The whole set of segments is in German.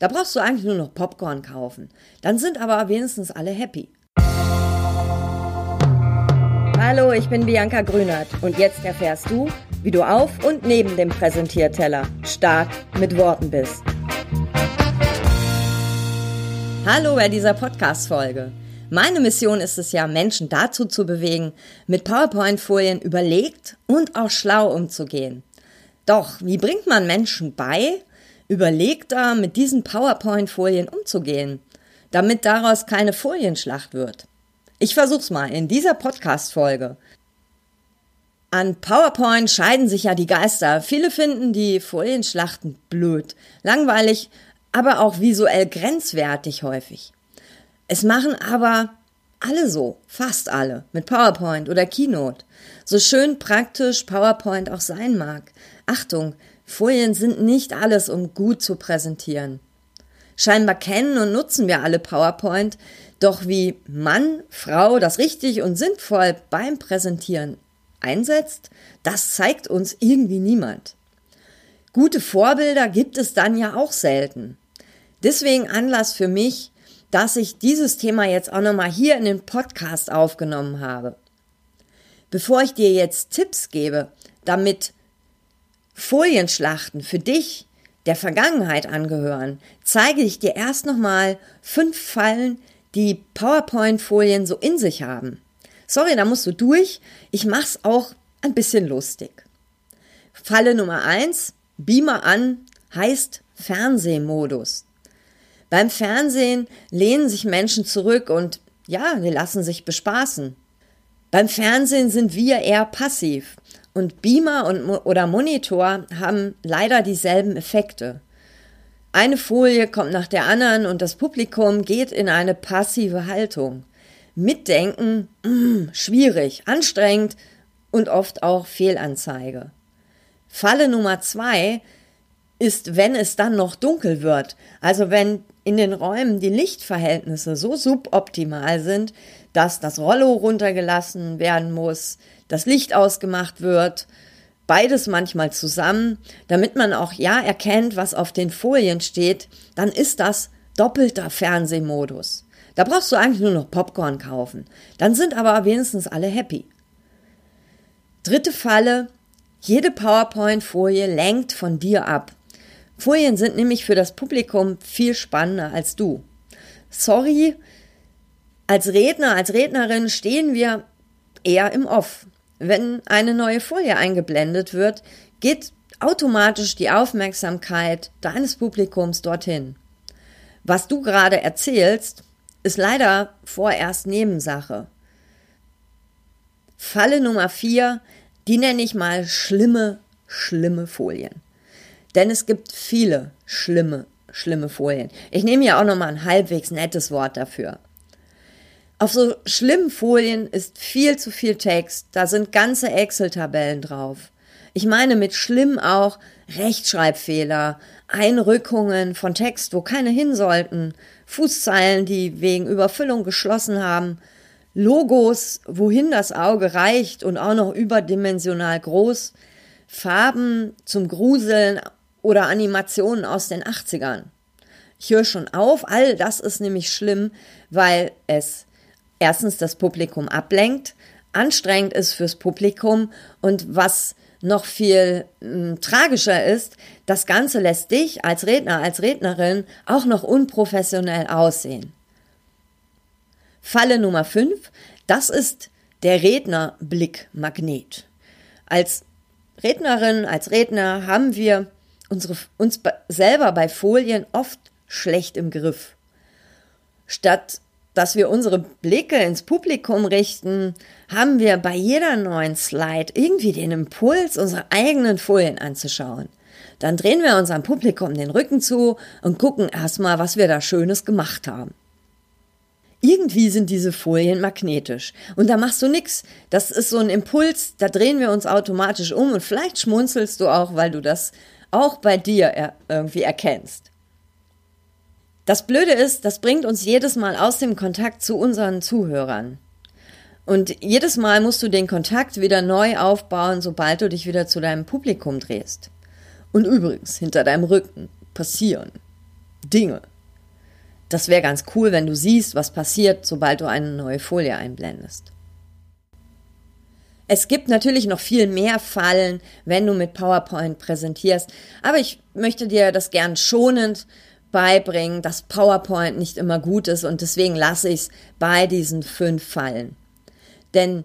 Da brauchst du eigentlich nur noch Popcorn kaufen. Dann sind aber wenigstens alle happy. Hallo, ich bin Bianca Grünert und jetzt erfährst du, wie du auf und neben dem Präsentierteller stark mit Worten bist. Hallo bei dieser Podcast-Folge. Meine Mission ist es ja, Menschen dazu zu bewegen, mit PowerPoint-Folien überlegt und auch schlau umzugehen. Doch, wie bringt man Menschen bei, überlegter mit diesen PowerPoint-Folien umzugehen, damit daraus keine Folienschlacht wird? Ich versuch's mal in dieser Podcast-Folge. An PowerPoint scheiden sich ja die Geister. Viele finden die Folienschlachten blöd, langweilig, aber auch visuell grenzwertig häufig. Es machen aber alle so, fast alle, mit PowerPoint oder Keynote. So schön praktisch PowerPoint auch sein mag. Achtung, Folien sind nicht alles, um gut zu präsentieren. Scheinbar kennen und nutzen wir alle PowerPoint, doch wie Mann, Frau das richtig und sinnvoll beim Präsentieren einsetzt, das zeigt uns irgendwie niemand. Gute Vorbilder gibt es dann ja auch selten. Deswegen Anlass für mich, dass ich dieses Thema jetzt auch nochmal hier in den Podcast aufgenommen habe. Bevor ich dir jetzt Tipps gebe, damit Folienschlachten für dich der Vergangenheit angehören, zeige ich dir erst nochmal fünf Fallen, die PowerPoint-Folien so in sich haben. Sorry, da musst du durch. Ich mach's auch ein bisschen lustig. Falle Nummer eins: Beamer an heißt Fernsehmodus. Beim Fernsehen lehnen sich Menschen zurück und ja, die lassen sich bespaßen. Beim Fernsehen sind wir eher passiv und Beamer und, oder Monitor haben leider dieselben Effekte. Eine Folie kommt nach der anderen und das Publikum geht in eine passive Haltung. Mitdenken, mh, mm, schwierig, anstrengend und oft auch Fehlanzeige. Falle Nummer zwei ist, wenn es dann noch dunkel wird. Also wenn in den Räumen die Lichtverhältnisse so suboptimal sind, dass das Rollo runtergelassen werden muss, das Licht ausgemacht wird, beides manchmal zusammen, damit man auch ja erkennt, was auf den Folien steht, dann ist das doppelter Fernsehmodus. Da brauchst du eigentlich nur noch Popcorn kaufen. Dann sind aber wenigstens alle happy. Dritte Falle, jede PowerPoint-Folie lenkt von dir ab. Folien sind nämlich für das Publikum viel spannender als du. Sorry, als Redner, als Rednerin stehen wir eher im Off. Wenn eine neue Folie eingeblendet wird, geht automatisch die Aufmerksamkeit deines Publikums dorthin. Was du gerade erzählst, ist leider vorerst Nebensache. Falle Nummer vier, die nenne ich mal schlimme, schlimme Folien. Denn es gibt viele schlimme, schlimme Folien. Ich nehme ja auch nochmal ein halbwegs nettes Wort dafür. Auf so schlimmen Folien ist viel zu viel Text. Da sind ganze Excel-Tabellen drauf. Ich meine mit schlimm auch Rechtschreibfehler, Einrückungen von Text, wo keine hin sollten, Fußzeilen, die wegen Überfüllung geschlossen haben, Logos, wohin das Auge reicht und auch noch überdimensional groß, Farben zum Gruseln oder Animationen aus den 80ern. Ich höre schon auf, all das ist nämlich schlimm, weil es erstens das Publikum ablenkt, anstrengend ist fürs Publikum und was noch viel m, hm, tragischer ist, das Ganze lässt dich als Redner, als Rednerin auch noch unprofessionell aussehen. Falle Nummer 5, das ist der Rednerblickmagnet. Als Rednerin, als Redner haben wir unsere, uns selber bei Folien oft schlecht im Griff. Statt dass wir unsere Blicke ins Publikum richten, haben wir bei jeder neuen Slide irgendwie den Impuls, unsere eigenen Folien anzuschauen. Dann drehen wir unserem Publikum den Rücken zu und gucken erstmal, was wir da Schönes gemacht haben. Irgendwie sind diese Folien magnetisch. Und da machst du nix. Das ist so ein Impuls, da drehen wir uns automatisch um und vielleicht schmunzelst du auch, weil du das auch bei dir irgendwie erkennst. Das Blöde ist, das bringt uns jedes Mal aus dem Kontakt zu unseren Zuhörern. Und jedes Mal musst du den Kontakt wieder neu aufbauen, sobald du dich wieder zu deinem Publikum drehst. Und übrigens, hinter deinem Rücken passieren. Dinge. Das wäre ganz cool, wenn du siehst, was passiert, sobald du eine neue Folie einblendest. Es gibt natürlich noch viel mehr Fallen, wenn du mit PowerPoint präsentierst, aber ich möchte dir das gern schonend beibringen, dass PowerPoint nicht immer gut ist und deswegen lasse ich es bei diesen fünf Fallen. Denn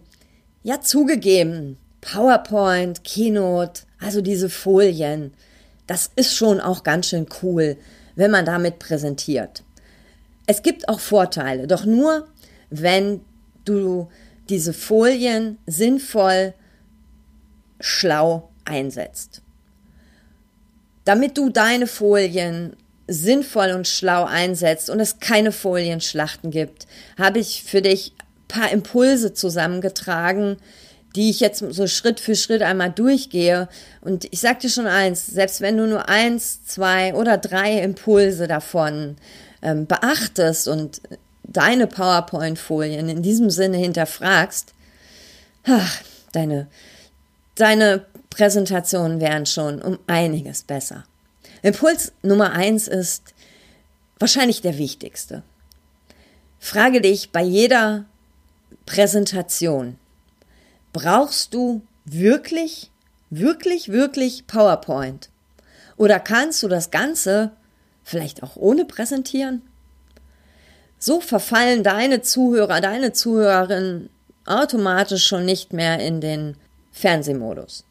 ja, zugegeben, PowerPoint, Keynote, also diese Folien, das ist schon auch ganz schön cool, wenn man damit präsentiert. Es gibt auch Vorteile, doch nur, wenn du diese Folien sinnvoll, schlau einsetzt. Damit du deine Folien sinnvoll und schlau einsetzt und es keine Folienschlachten gibt, habe ich für dich paar Impulse zusammengetragen, die ich jetzt so Schritt für Schritt einmal durchgehe. Und ich sag dir schon eins, selbst wenn du nur eins, zwei oder drei Impulse davon ähm, beachtest und deine PowerPoint-Folien in diesem Sinne hinterfragst, ach, deine, deine Präsentationen wären schon um einiges besser. Impuls Nummer eins ist wahrscheinlich der wichtigste. Frage dich bei jeder Präsentation, brauchst du wirklich, wirklich, wirklich PowerPoint? Oder kannst du das Ganze vielleicht auch ohne präsentieren? So verfallen deine Zuhörer, deine Zuhörerinnen automatisch schon nicht mehr in den Fernsehmodus.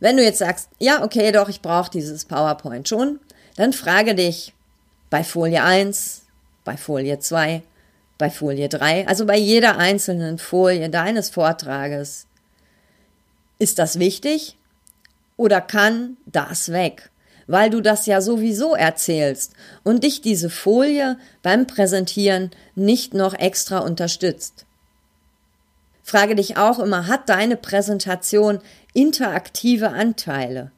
Wenn du jetzt sagst, ja, okay, doch, ich brauche dieses PowerPoint schon, dann frage dich bei Folie 1, bei Folie 2, bei Folie 3, also bei jeder einzelnen Folie deines Vortrages, ist das wichtig oder kann das weg? weil du das ja sowieso erzählst und dich diese Folie beim Präsentieren nicht noch extra unterstützt. Frage dich auch immer, hat deine Präsentation interaktive Anteile?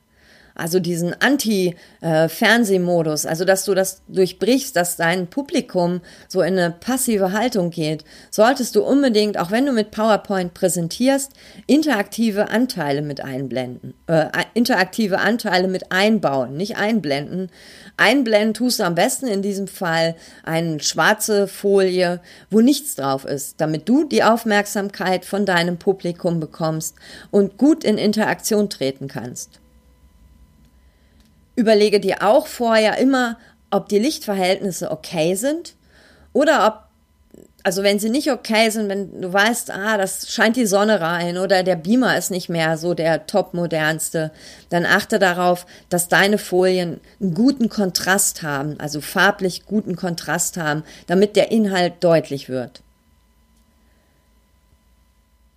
Also diesen Anti-Fernsehmodus, also dass du das durchbrichst, dass dein Publikum so in eine passive Haltung geht, solltest du unbedingt, auch wenn du mit PowerPoint präsentierst, interaktive Anteile mit einblenden, äh, interaktive Anteile mit einbauen, nicht einblenden. Einblenden tust du am besten in diesem Fall eine schwarze Folie, wo nichts drauf ist, damit du die Aufmerksamkeit von deinem Publikum bekommst und gut in Interaktion treten kannst. Überlege dir auch vorher immer, ob die Lichtverhältnisse okay sind oder ob, also wenn sie nicht okay sind, wenn du weißt, ah, das scheint die Sonne rein oder der Beamer ist nicht mehr so der topmodernste, dann achte darauf, dass deine Folien einen guten Kontrast haben, also farblich guten Kontrast haben, damit der Inhalt deutlich wird.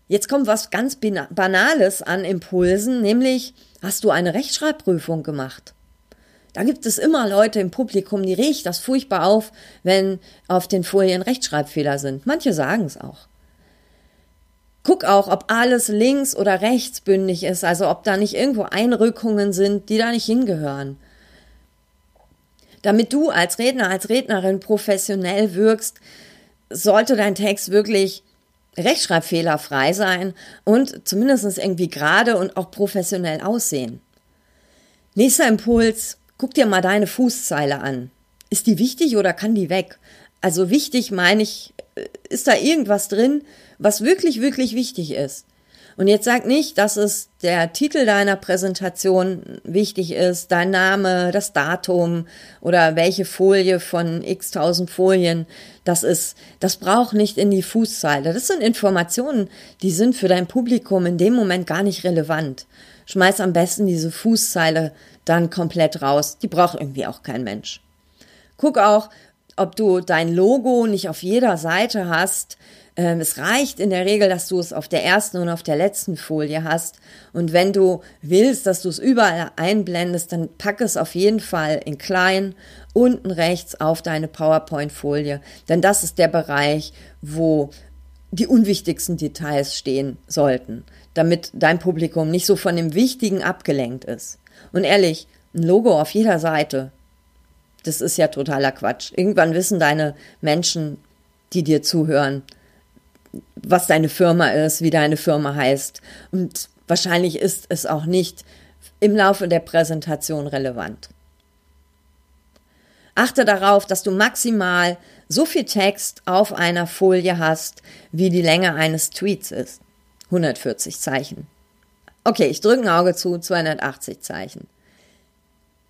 Jetzt kommt was ganz Banales an Impulsen, nämlich hast du eine Rechtschreibprüfung gemacht? Da gibt es immer Leute im Publikum, die riecht das furchtbar auf, wenn auf den Folien Rechtschreibfehler sind. Manche sagen es auch. Guck auch, ob alles links oder rechtsbündig ist, also ob da nicht irgendwo Einrückungen sind, die da nicht hingehören. Damit du als Redner, als Rednerin professionell wirkst, sollte dein Text wirklich rechtschreibfehlerfrei sein und zumindest irgendwie gerade und auch professionell aussehen. Nächster Impuls, Guck dir mal deine Fußzeile an. Ist die wichtig oder kann die weg? Also wichtig meine ich, äh, ist da irgendwas drin, was wirklich, wirklich wichtig ist? Und jetzt sag nicht, dass es der Titel deiner Präsentation wichtig ist, dein Name, das Datum oder welche Folie von x tausend Folien das ist. Das braucht nicht in die Fußzeile. Das sind Informationen, die sind für dein Publikum in dem Moment gar nicht relevant. Schmeiß am besten diese Fußzeile dann komplett raus. Die braucht irgendwie auch kein Mensch. Guck auch, ob du dein Logo nicht auf jeder Seite hast. Ähm, es reicht in der Regel, dass du es auf der ersten und auf der letzten Folie hast. Und wenn du willst, dass du es überall einblendest, dann pack es auf jeden Fall in klein unten rechts auf deine PowerPoint-Folie. Denn das ist der Bereich, wo die unwichtigsten Details stehen sollten, damit dein Publikum nicht so von dem Wichtigen abgelenkt ist. Und ehrlich, ein Logo auf jeder Seite, das ist ja totaler Quatsch. Irgendwann wissen deine Menschen, die dir zuhören, was deine Firma ist, wie deine Firma heißt. Und wahrscheinlich ist es auch nicht im Laufe der Präsentation relevant. Achte darauf, dass du maximal so viel Text auf einer Folie hast, wie die Länge eines Tweets ist. 140 Zeichen. Okay, ich drücke ein Auge zu, 280 Zeichen.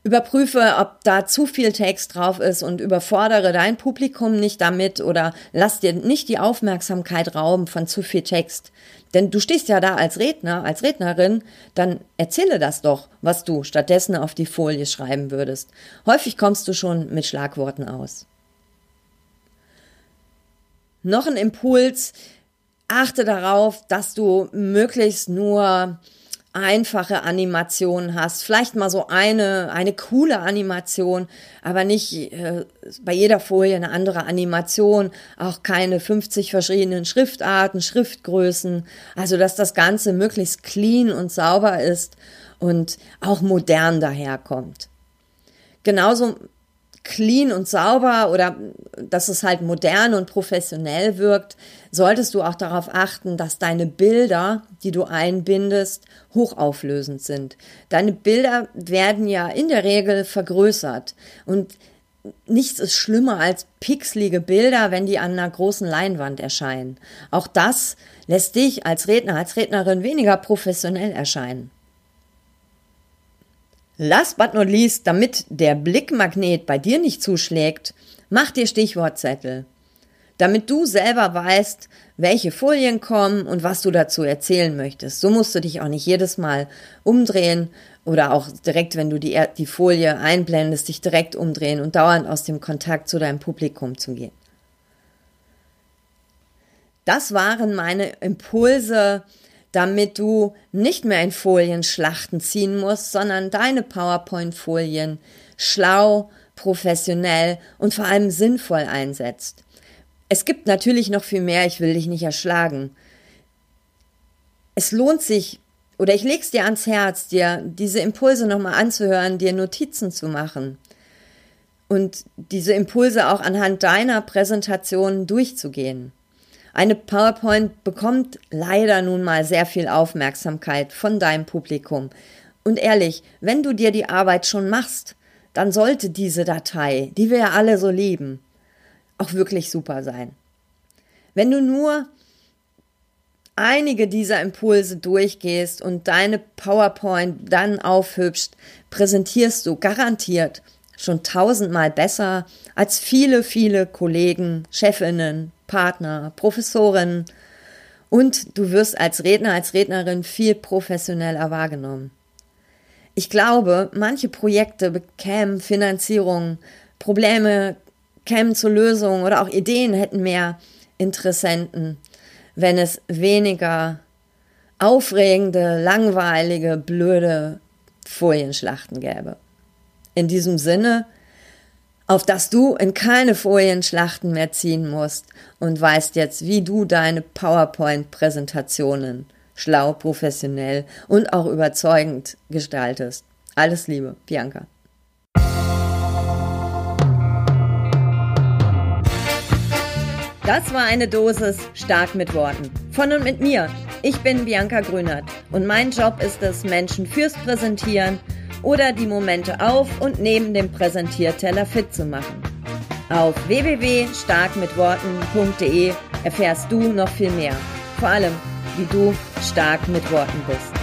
Überprüfe, ob da zu viel Text drauf ist und überfordere dein Publikum nicht damit oder lass dir nicht die Aufmerksamkeit rauben von zu viel Text. Denn du stehst ja da als Redner, als Rednerin, dann erzähle das doch, was du stattdessen auf die Folie schreiben würdest. Häufig kommst du schon mit Schlagworten aus. Noch ein Impuls, achte darauf, dass du möglichst nur einfache Animationen hast, vielleicht mal so eine, eine coole Animation, aber nicht äh, bei jeder Folie eine andere Animation, auch keine 50 verschiedenen Schriftarten, Schriftgrößen, also dass das Ganze möglichst clean und sauber ist und auch modern daherkommt. Genauso clean und sauber oder dass es halt modern und professionell wirkt, solltest du auch darauf achten, dass deine Bilder, die du einbindest, hochauflösend sind. Deine Bilder werden ja in der Regel vergrößert und nichts ist schlimmer als pixelige Bilder, wenn die an einer großen Leinwand erscheinen. Auch das lässt dich als Redner, als Rednerin weniger professionell erscheinen. Last but not least, damit der Blickmagnet bei dir nicht zuschlägt, mach dir Stichwortzettel. Damit du selber weißt, welche Folien kommen und was du dazu erzählen möchtest. So musst du dich auch nicht jedes Mal umdrehen oder auch direkt, wenn du die, die Folie einblendest, dich direkt umdrehen und dauernd aus dem Kontakt zu deinem Publikum zu gehen. Das waren meine Impulse damit du nicht mehr in Folienschlachten ziehen musst, sondern deine PowerPoint-Folien schlau, professionell und vor allem sinnvoll einsetzt. Es gibt natürlich noch viel mehr, ich will dich nicht erschlagen. Es lohnt sich, oder ich leg's dir ans Herz, dir diese Impulse nochmal anzuhören, dir Notizen zu machen und diese Impulse auch anhand deiner Präsentation durchzugehen. Eine PowerPoint bekommt leider nun mal sehr viel Aufmerksamkeit von deinem Publikum. Und ehrlich, wenn du dir die Arbeit schon machst, dann sollte diese Datei, die wir ja alle so lieben, auch wirklich super sein. Wenn du nur einige dieser Impulse durchgehst und deine PowerPoint dann aufhübschst, präsentierst du garantiert schon tausendmal besser als viele, viele Kollegen, Chefinnen, Partner, Professorin und du wirst als Redner, als Rednerin viel professioneller wahrgenommen. Ich glaube, manche Projekte bekämen Finanzierung, Probleme kämen zur Lösung oder auch Ideen hätten mehr Interessenten, wenn es weniger aufregende, langweilige, blöde Folienschlachten gäbe. In diesem Sinne, auf dass du in keine Folienschlachten mehr ziehen musst und weißt jetzt, wie du deine PowerPoint-Präsentationen schlau, professionell und auch überzeugend gestaltest. Alles Liebe, Bianca. Das war eine Dosis stark mit Worten. Von und mit mir. Ich bin Bianca Grünert und mein Job ist es, Menschen fürs Präsentieren oder die Momente auf und neben dem Präsentierteller fit zu machen. Auf www.starkmitworten.de erfährst du noch viel mehr. Vor allem, wie du stark mit Worten bist.